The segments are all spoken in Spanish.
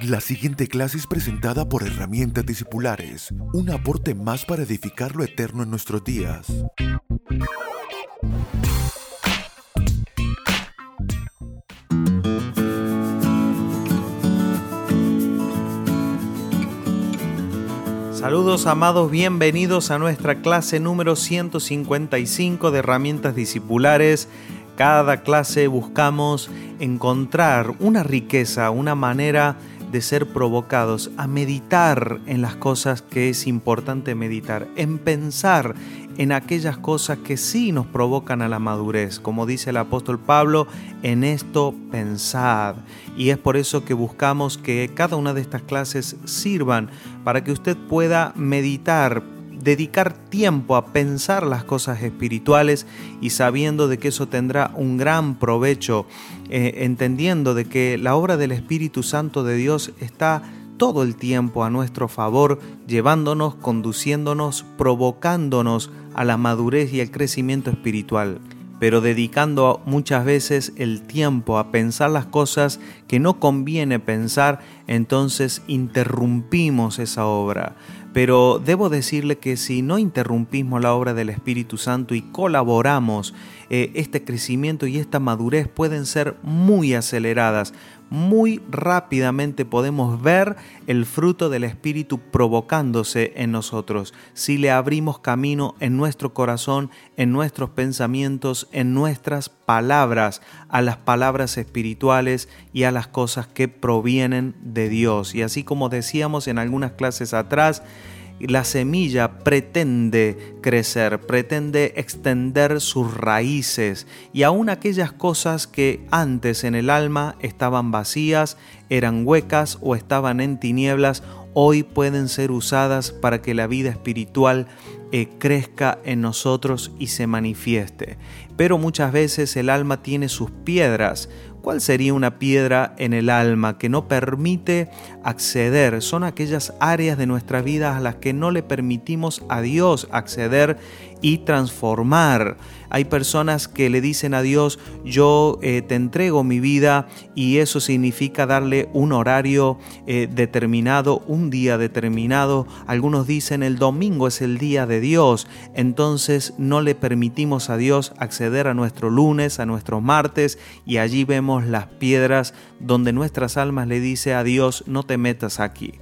La siguiente clase es presentada por Herramientas Discipulares, un aporte más para edificar lo eterno en nuestros días. Saludos amados, bienvenidos a nuestra clase número 155 de herramientas discipulares. Cada clase buscamos encontrar una riqueza, una manera de ser provocados a meditar en las cosas que es importante meditar, en pensar en aquellas cosas que sí nos provocan a la madurez. Como dice el apóstol Pablo, en esto pensad. Y es por eso que buscamos que cada una de estas clases sirvan para que usted pueda meditar, dedicar tiempo a pensar las cosas espirituales y sabiendo de que eso tendrá un gran provecho, eh, entendiendo de que la obra del Espíritu Santo de Dios está todo el tiempo a nuestro favor, llevándonos, conduciéndonos, provocándonos a la madurez y el crecimiento espiritual pero dedicando muchas veces el tiempo a pensar las cosas que no conviene pensar, entonces interrumpimos esa obra. Pero debo decirle que si no interrumpimos la obra del Espíritu Santo y colaboramos, eh, este crecimiento y esta madurez pueden ser muy aceleradas, muy rápidamente podemos ver el fruto del Espíritu provocándose en nosotros si le abrimos camino en nuestro corazón, en nuestros pensamientos, en nuestras palabras, a las palabras espirituales y a las cosas que provienen de Dios. Y así como decíamos en algunas clases atrás, la semilla pretende crecer, pretende extender sus raíces y aún aquellas cosas que antes en el alma estaban vacías, eran huecas o estaban en tinieblas, hoy pueden ser usadas para que la vida espiritual eh, crezca en nosotros y se manifieste. Pero muchas veces el alma tiene sus piedras, ¿Cuál sería una piedra en el alma que no permite acceder? Son aquellas áreas de nuestra vida a las que no le permitimos a Dios acceder y transformar. Hay personas que le dicen a Dios, yo eh, te entrego mi vida y eso significa darle un horario eh, determinado, un día determinado. Algunos dicen el domingo es el día de Dios, entonces no le permitimos a Dios acceder a nuestro lunes, a nuestros martes y allí vemos las piedras donde nuestras almas le dice a Dios, no te metas aquí.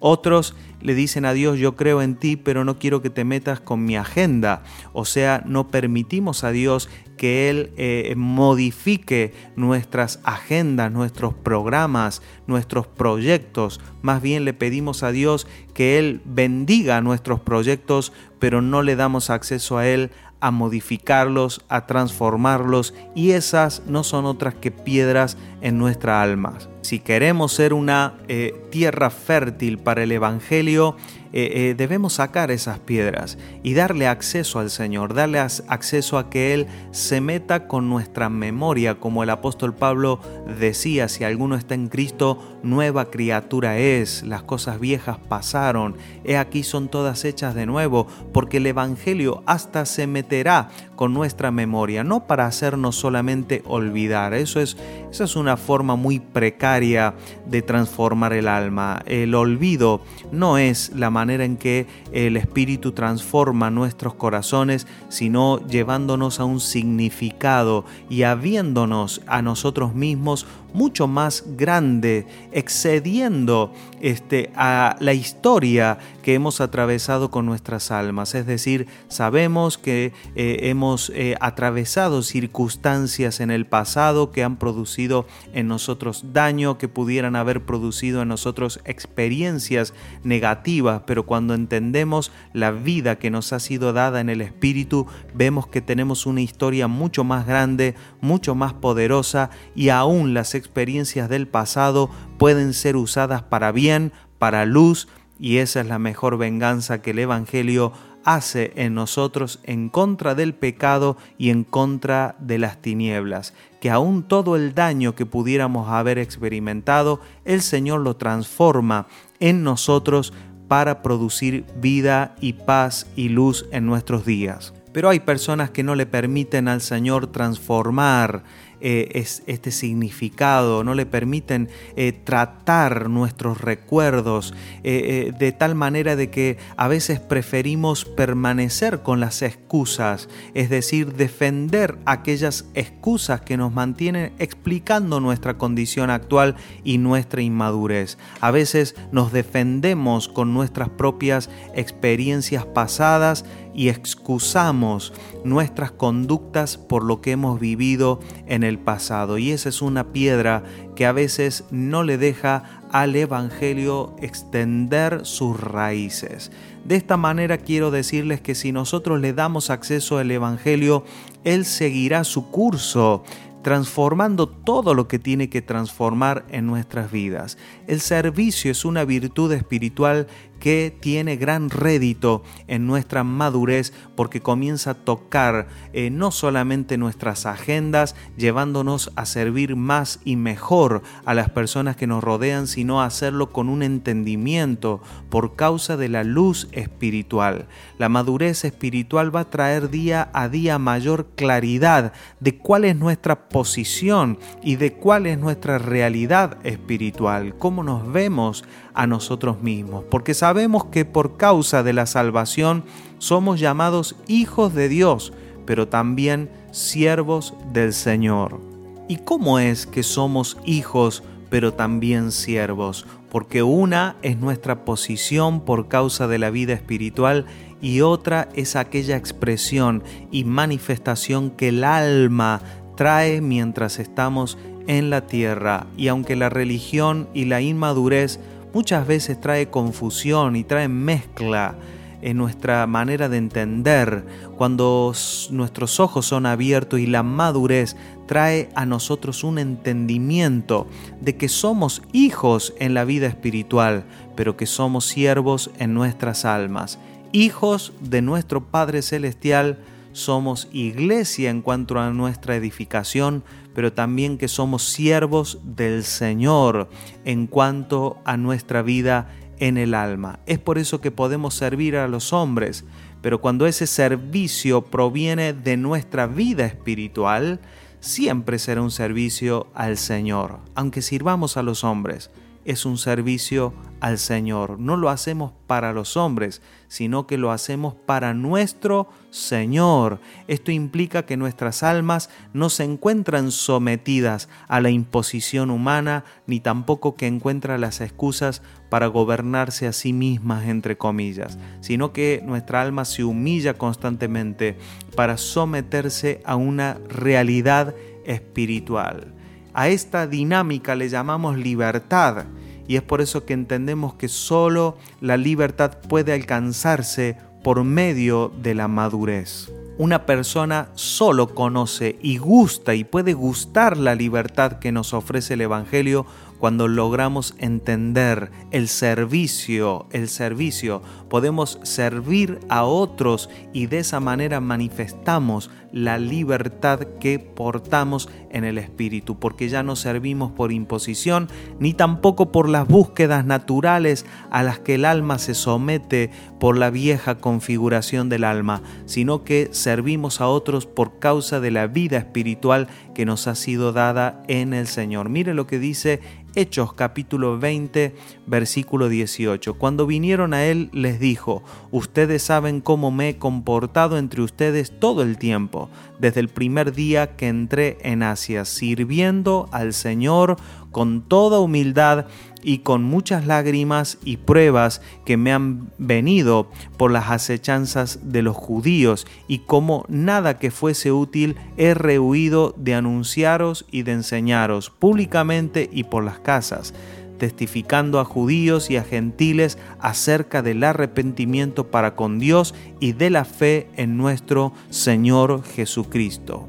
Otros le dicen a Dios, yo creo en ti, pero no quiero que te metas con mi agenda. O sea, no permitimos a Dios que Él eh, modifique nuestras agendas, nuestros programas, nuestros proyectos. Más bien le pedimos a Dios que Él bendiga nuestros proyectos, pero no le damos acceso a Él a modificarlos, a transformarlos y esas no son otras que piedras en nuestra alma. Si queremos ser una eh, tierra fértil para el Evangelio, eh, eh, debemos sacar esas piedras y darle acceso al Señor, darle acceso a que Él se meta con nuestra memoria, como el apóstol Pablo decía, si alguno está en Cristo, nueva criatura es, las cosas viejas pasaron, he aquí son todas hechas de nuevo, porque el Evangelio hasta se meterá con nuestra memoria, no para hacernos solamente olvidar, eso es, esa es una forma muy precaria de transformar el alma, el olvido no es la manera en que el Espíritu transforma nuestros corazones, sino llevándonos a un significado y habiéndonos a nosotros mismos mucho más grande, excediendo este, a la historia que hemos atravesado con nuestras almas. Es decir, sabemos que eh, hemos eh, atravesado circunstancias en el pasado que han producido en nosotros daño, que pudieran haber producido en nosotros experiencias negativas, pero cuando entendemos la vida que nos ha sido dada en el Espíritu, vemos que tenemos una historia mucho más grande, mucho más poderosa y aún las experiencias del pasado pueden ser usadas para bien, para luz, y esa es la mejor venganza que el Evangelio hace en nosotros en contra del pecado y en contra de las tinieblas, que aún todo el daño que pudiéramos haber experimentado, el Señor lo transforma en nosotros para producir vida y paz y luz en nuestros días. Pero hay personas que no le permiten al Señor transformar eh, este significado, no le permiten eh, tratar nuestros recuerdos eh, de tal manera de que a veces preferimos permanecer con las excusas, es decir, defender aquellas excusas que nos mantienen explicando nuestra condición actual y nuestra inmadurez. A veces nos defendemos con nuestras propias experiencias pasadas y excusamos nuestras conductas por lo que hemos vivido en el pasado. Y esa es una piedra que a veces no le deja al Evangelio extender sus raíces. De esta manera quiero decirles que si nosotros le damos acceso al Evangelio, Él seguirá su curso transformando todo lo que tiene que transformar en nuestras vidas. El servicio es una virtud espiritual que tiene gran rédito en nuestra madurez porque comienza a tocar eh, no solamente nuestras agendas, llevándonos a servir más y mejor a las personas que nos rodean, sino a hacerlo con un entendimiento por causa de la luz espiritual. La madurez espiritual va a traer día a día mayor claridad de cuál es nuestra posición y de cuál es nuestra realidad espiritual, cómo nos vemos a nosotros mismos, porque sabemos que por causa de la salvación somos llamados hijos de Dios, pero también siervos del Señor. ¿Y cómo es que somos hijos, pero también siervos? Porque una es nuestra posición por causa de la vida espiritual y otra es aquella expresión y manifestación que el alma trae mientras estamos en la tierra. Y aunque la religión y la inmadurez muchas veces trae confusión y trae mezcla en nuestra manera de entender, cuando nuestros ojos son abiertos y la madurez trae a nosotros un entendimiento de que somos hijos en la vida espiritual, pero que somos siervos en nuestras almas, hijos de nuestro Padre Celestial, somos iglesia en cuanto a nuestra edificación, pero también que somos siervos del Señor en cuanto a nuestra vida en el alma. Es por eso que podemos servir a los hombres, pero cuando ese servicio proviene de nuestra vida espiritual, siempre será un servicio al Señor, aunque sirvamos a los hombres es un servicio al Señor. No lo hacemos para los hombres, sino que lo hacemos para nuestro Señor. Esto implica que nuestras almas no se encuentran sometidas a la imposición humana, ni tampoco que encuentran las excusas para gobernarse a sí mismas, entre comillas, sino que nuestra alma se humilla constantemente para someterse a una realidad espiritual. A esta dinámica le llamamos libertad y es por eso que entendemos que solo la libertad puede alcanzarse por medio de la madurez. Una persona solo conoce y gusta y puede gustar la libertad que nos ofrece el Evangelio cuando logramos entender el servicio, el servicio, podemos servir a otros y de esa manera manifestamos la libertad que portamos en el Espíritu, porque ya no servimos por imposición ni tampoco por las búsquedas naturales a las que el alma se somete por la vieja configuración del alma, sino que servimos a otros por causa de la vida espiritual que nos ha sido dada en el Señor. Mire lo que dice Hechos capítulo 20, versículo 18. Cuando vinieron a él les dijo, ustedes saben cómo me he comportado entre ustedes todo el tiempo, desde el primer día que entré en Asia, sirviendo al Señor con toda humildad y con muchas lágrimas y pruebas que me han venido por las acechanzas de los judíos, y como nada que fuese útil he rehuido de anunciaros y de enseñaros públicamente y por las casas, testificando a judíos y a gentiles acerca del arrepentimiento para con Dios y de la fe en nuestro Señor Jesucristo.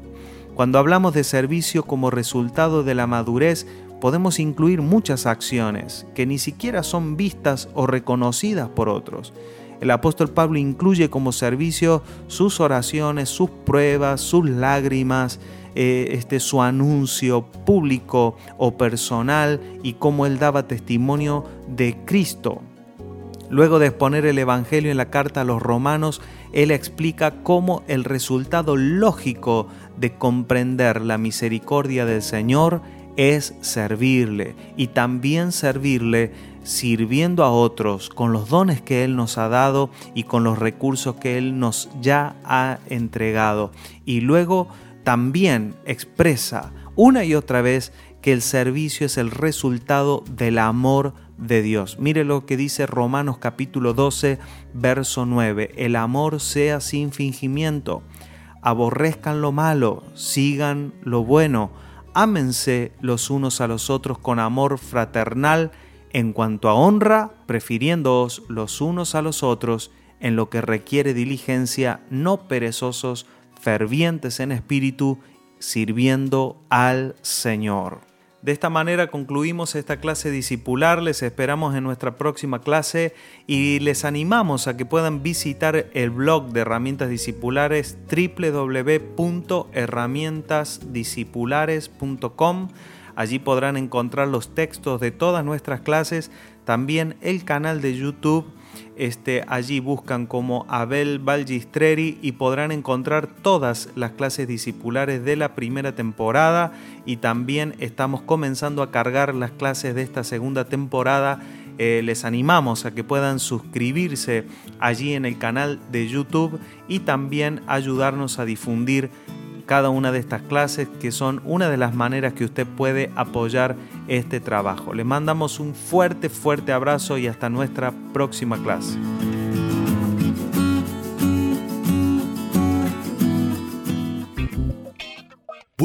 Cuando hablamos de servicio como resultado de la madurez, podemos incluir muchas acciones que ni siquiera son vistas o reconocidas por otros. El apóstol Pablo incluye como servicio sus oraciones, sus pruebas, sus lágrimas, eh, este, su anuncio público o personal y cómo él daba testimonio de Cristo. Luego de exponer el Evangelio en la carta a los romanos, él explica cómo el resultado lógico de comprender la misericordia del Señor es servirle y también servirle sirviendo a otros con los dones que Él nos ha dado y con los recursos que Él nos ya ha entregado. Y luego también expresa una y otra vez que el servicio es el resultado del amor de Dios. Mire lo que dice Romanos capítulo 12, verso 9. El amor sea sin fingimiento. Aborrezcan lo malo, sigan lo bueno, ámense los unos a los otros con amor fraternal en cuanto a honra, prefiriéndoos los unos a los otros en lo que requiere diligencia, no perezosos, fervientes en espíritu, sirviendo al Señor. De esta manera concluimos esta clase discipular, les esperamos en nuestra próxima clase y les animamos a que puedan visitar el blog de herramientas discipulares www.herramientasdiscipulares.com. Allí podrán encontrar los textos de todas nuestras clases, también el canal de YouTube este, allí buscan como Abel Balgistreri y podrán encontrar todas las clases discipulares de la primera temporada y también estamos comenzando a cargar las clases de esta segunda temporada. Eh, les animamos a que puedan suscribirse allí en el canal de YouTube y también ayudarnos a difundir cada una de estas clases que son una de las maneras que usted puede apoyar este trabajo. Le mandamos un fuerte, fuerte abrazo y hasta nuestra próxima clase.